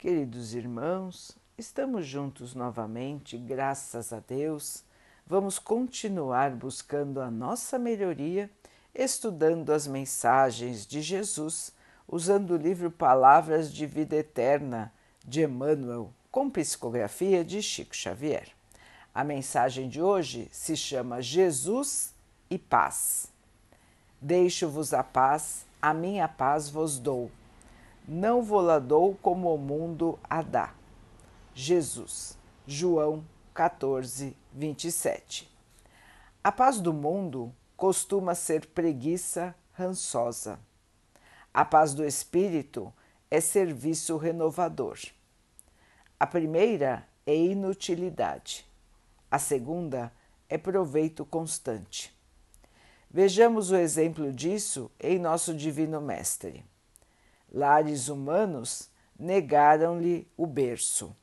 Queridos irmãos, estamos juntos novamente, graças a Deus. Vamos continuar buscando a nossa melhoria, estudando as mensagens de Jesus, usando o livro Palavras de Vida Eterna de Emmanuel, com psicografia de Chico Xavier. A mensagem de hoje se chama Jesus e Paz. Deixo-vos a paz, a minha paz vos dou não voladou como o mundo a dá. Jesus, João 14, 27. A paz do mundo costuma ser preguiça rançosa. A paz do espírito é serviço renovador. A primeira é inutilidade. A segunda é proveito constante. Vejamos o exemplo disso em nosso Divino Mestre lares humanos negaram-lhe o berço,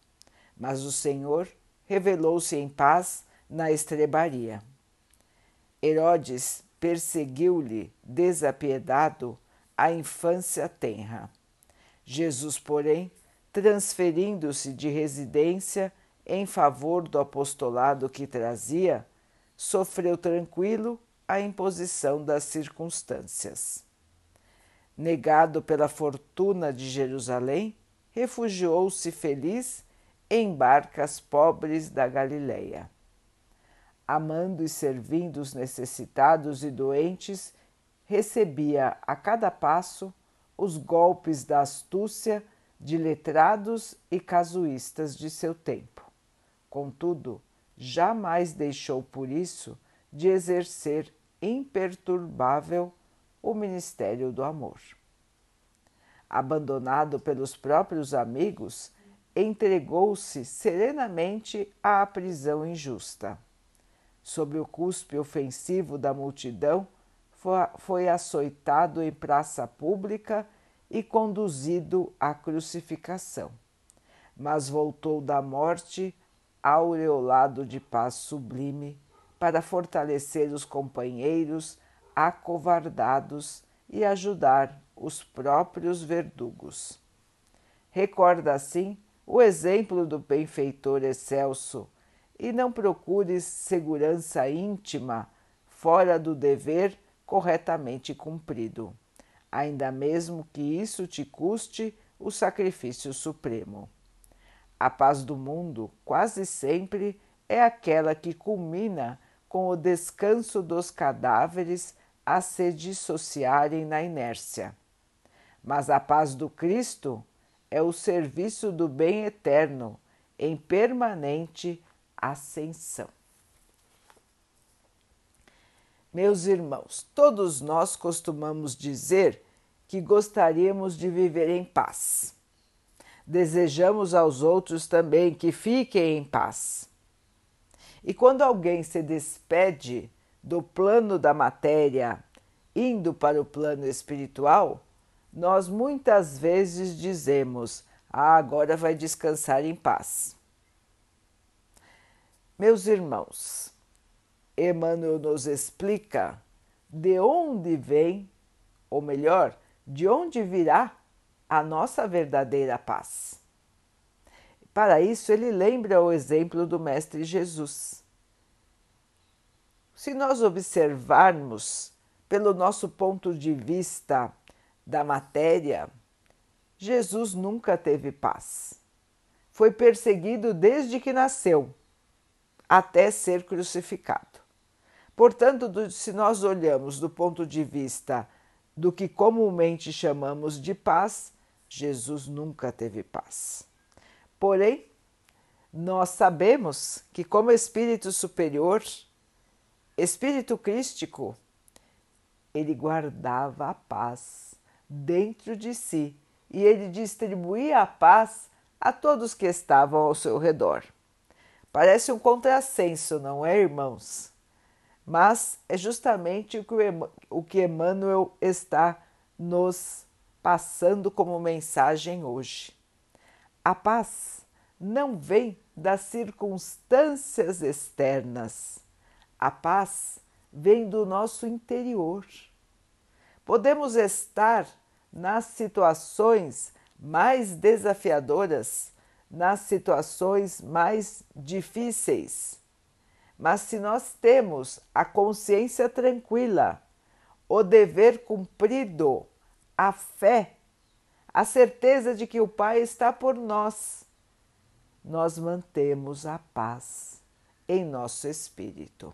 mas o Senhor revelou-se em paz na estrebaria. Herodes perseguiu-lhe desapiedado a infância tenra. Jesus, porém, transferindo-se de residência em favor do apostolado que trazia, sofreu tranquilo a imposição das circunstâncias negado pela fortuna de Jerusalém, refugiou-se feliz em barcas pobres da Galileia. Amando e servindo os necessitados e doentes, recebia a cada passo os golpes da astúcia de letrados e casuístas de seu tempo. Contudo, jamais deixou por isso de exercer imperturbável o ministério do amor. Abandonado pelos próprios amigos, entregou-se serenamente à prisão injusta. Sob o cuspe ofensivo da multidão, foi açoitado em praça pública e conduzido à crucificação. Mas voltou da morte aureolado de paz sublime para fortalecer os companheiros acovardados e ajudar os próprios verdugos. Recorda assim o exemplo do benfeitor excelso e não procures segurança íntima fora do dever corretamente cumprido, ainda mesmo que isso te custe o sacrifício supremo. A paz do mundo quase sempre é aquela que culmina com o descanso dos cadáveres a se dissociarem na inércia. Mas a paz do Cristo é o serviço do bem eterno em permanente ascensão. Meus irmãos, todos nós costumamos dizer que gostaríamos de viver em paz. Desejamos aos outros também que fiquem em paz. E quando alguém se despede do plano da matéria indo para o plano espiritual, nós muitas vezes dizemos: Ah, agora vai descansar em paz. Meus irmãos, Emmanuel nos explica de onde vem, ou melhor, de onde virá a nossa verdadeira paz. Para isso, ele lembra o exemplo do Mestre Jesus se nós observarmos pelo nosso ponto de vista da matéria, Jesus nunca teve paz. Foi perseguido desde que nasceu até ser crucificado. Portanto, se nós olhamos do ponto de vista do que comumente chamamos de paz, Jesus nunca teve paz. Porém, nós sabemos que, como espírito superior, espírito crístico, ele guardava a paz dentro de si e ele distribuía a paz a todos que estavam ao seu redor. Parece um contrassenso, não é, irmãos? Mas é justamente o que Emmanuel está nos passando como mensagem hoje. A paz não vem das circunstâncias externas a paz vem do nosso interior. Podemos estar nas situações mais desafiadoras, nas situações mais difíceis. Mas se nós temos a consciência tranquila, o dever cumprido, a fé, a certeza de que o Pai está por nós, nós mantemos a paz em nosso espírito.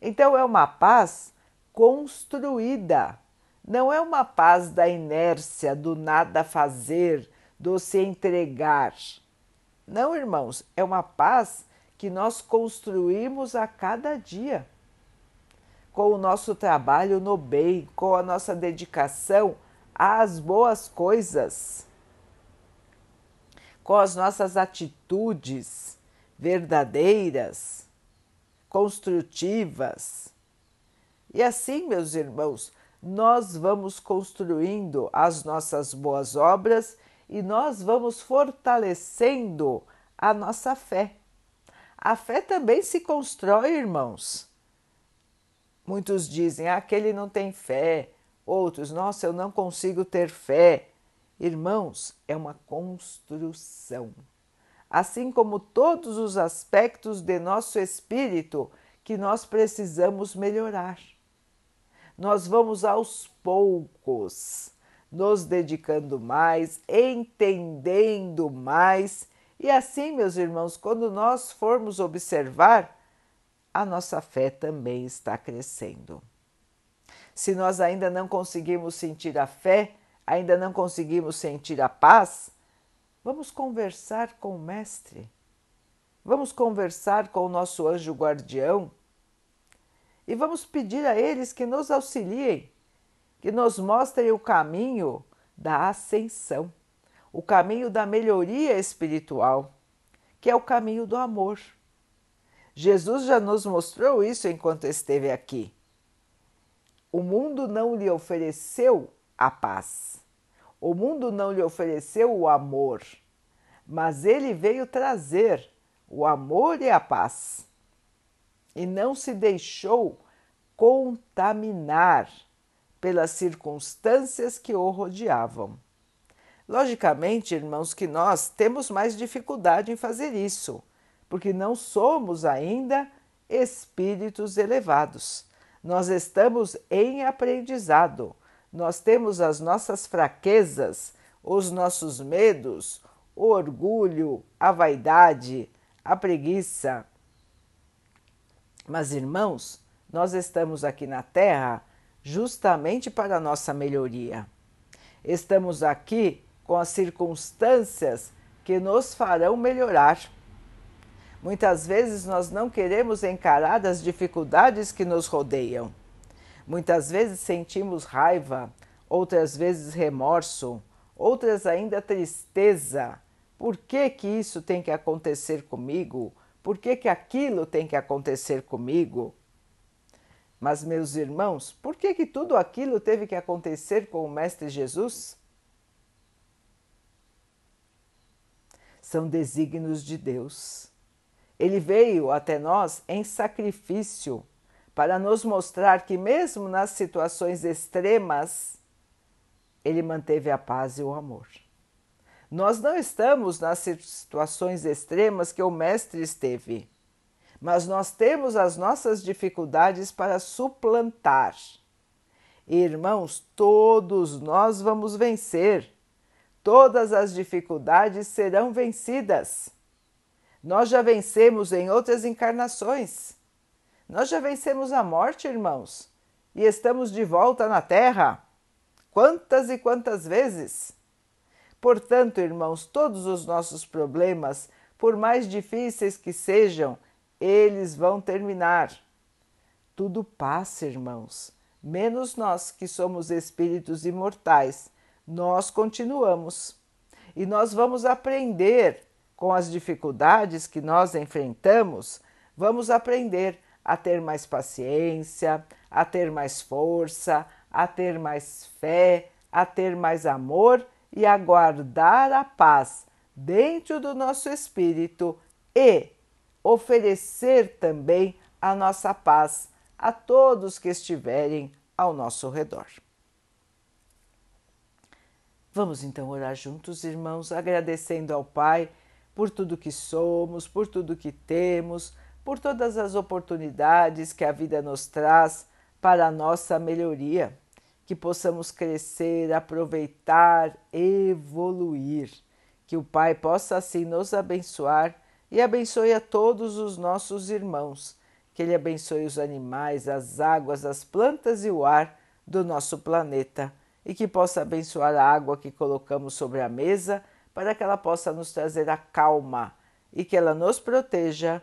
Então é uma paz construída, não é uma paz da inércia, do nada fazer, do se entregar. Não, irmãos, é uma paz que nós construímos a cada dia. Com o nosso trabalho no bem, com a nossa dedicação às boas coisas, com as nossas atitudes verdadeiras, construtivas. E assim, meus irmãos, nós vamos construindo as nossas boas obras e nós vamos fortalecendo a nossa fé. A fé também se constrói, irmãos. Muitos dizem, ah, aquele não tem fé. Outros, nossa, eu não consigo ter fé. Irmãos, é uma construção. Assim como todos os aspectos de nosso espírito que nós precisamos melhorar. Nós vamos aos poucos nos dedicando mais, entendendo mais. E assim, meus irmãos, quando nós formos observar, a nossa fé também está crescendo. Se nós ainda não conseguimos sentir a fé, ainda não conseguimos sentir a paz, vamos conversar com o Mestre. Vamos conversar com o nosso anjo guardião e vamos pedir a eles que nos auxiliem que nos mostrem o caminho da ascensão, o caminho da melhoria espiritual, que é o caminho do amor. Jesus já nos mostrou isso enquanto esteve aqui. O mundo não lhe ofereceu a paz, o mundo não lhe ofereceu o amor, mas ele veio trazer o amor e a paz e não se deixou contaminar pelas circunstâncias que o rodeavam. Logicamente, irmãos, que nós temos mais dificuldade em fazer isso, porque não somos ainda espíritos elevados. Nós estamos em aprendizado, nós temos as nossas fraquezas, os nossos medos, o orgulho, a vaidade, a preguiça. Mas, irmãos, nós estamos aqui na Terra justamente para a nossa melhoria. Estamos aqui com as circunstâncias que nos farão melhorar. Muitas vezes nós não queremos encarar as dificuldades que nos rodeiam. Muitas vezes sentimos raiva, outras vezes remorso, outras ainda tristeza. Por que, que isso tem que acontecer comigo? Por que, que aquilo tem que acontecer comigo? Mas, meus irmãos, por que, que tudo aquilo teve que acontecer com o Mestre Jesus? São desígnios de Deus. Ele veio até nós em sacrifício para nos mostrar que, mesmo nas situações extremas, ele manteve a paz e o amor. Nós não estamos nas situações extremas que o Mestre esteve mas nós temos as nossas dificuldades para suplantar. Irmãos, todos nós vamos vencer. Todas as dificuldades serão vencidas. Nós já vencemos em outras encarnações. Nós já vencemos a morte, irmãos, e estamos de volta na Terra. Quantas e quantas vezes? Portanto, irmãos, todos os nossos problemas, por mais difíceis que sejam, eles vão terminar. Tudo passa, irmãos, menos nós que somos espíritos imortais. Nós continuamos e nós vamos aprender com as dificuldades que nós enfrentamos, vamos aprender a ter mais paciência, a ter mais força, a ter mais fé, a ter mais amor e a guardar a paz dentro do nosso espírito e oferecer também a nossa paz a todos que estiverem ao nosso redor. Vamos então orar juntos, irmãos, agradecendo ao Pai por tudo que somos, por tudo que temos, por todas as oportunidades que a vida nos traz para a nossa melhoria, que possamos crescer, aproveitar, evoluir, que o Pai possa assim nos abençoar e abençoe a todos os nossos irmãos, que Ele abençoe os animais, as águas, as plantas e o ar do nosso planeta. E que possa abençoar a água que colocamos sobre a mesa para que ela possa nos trazer a calma e que ela nos proteja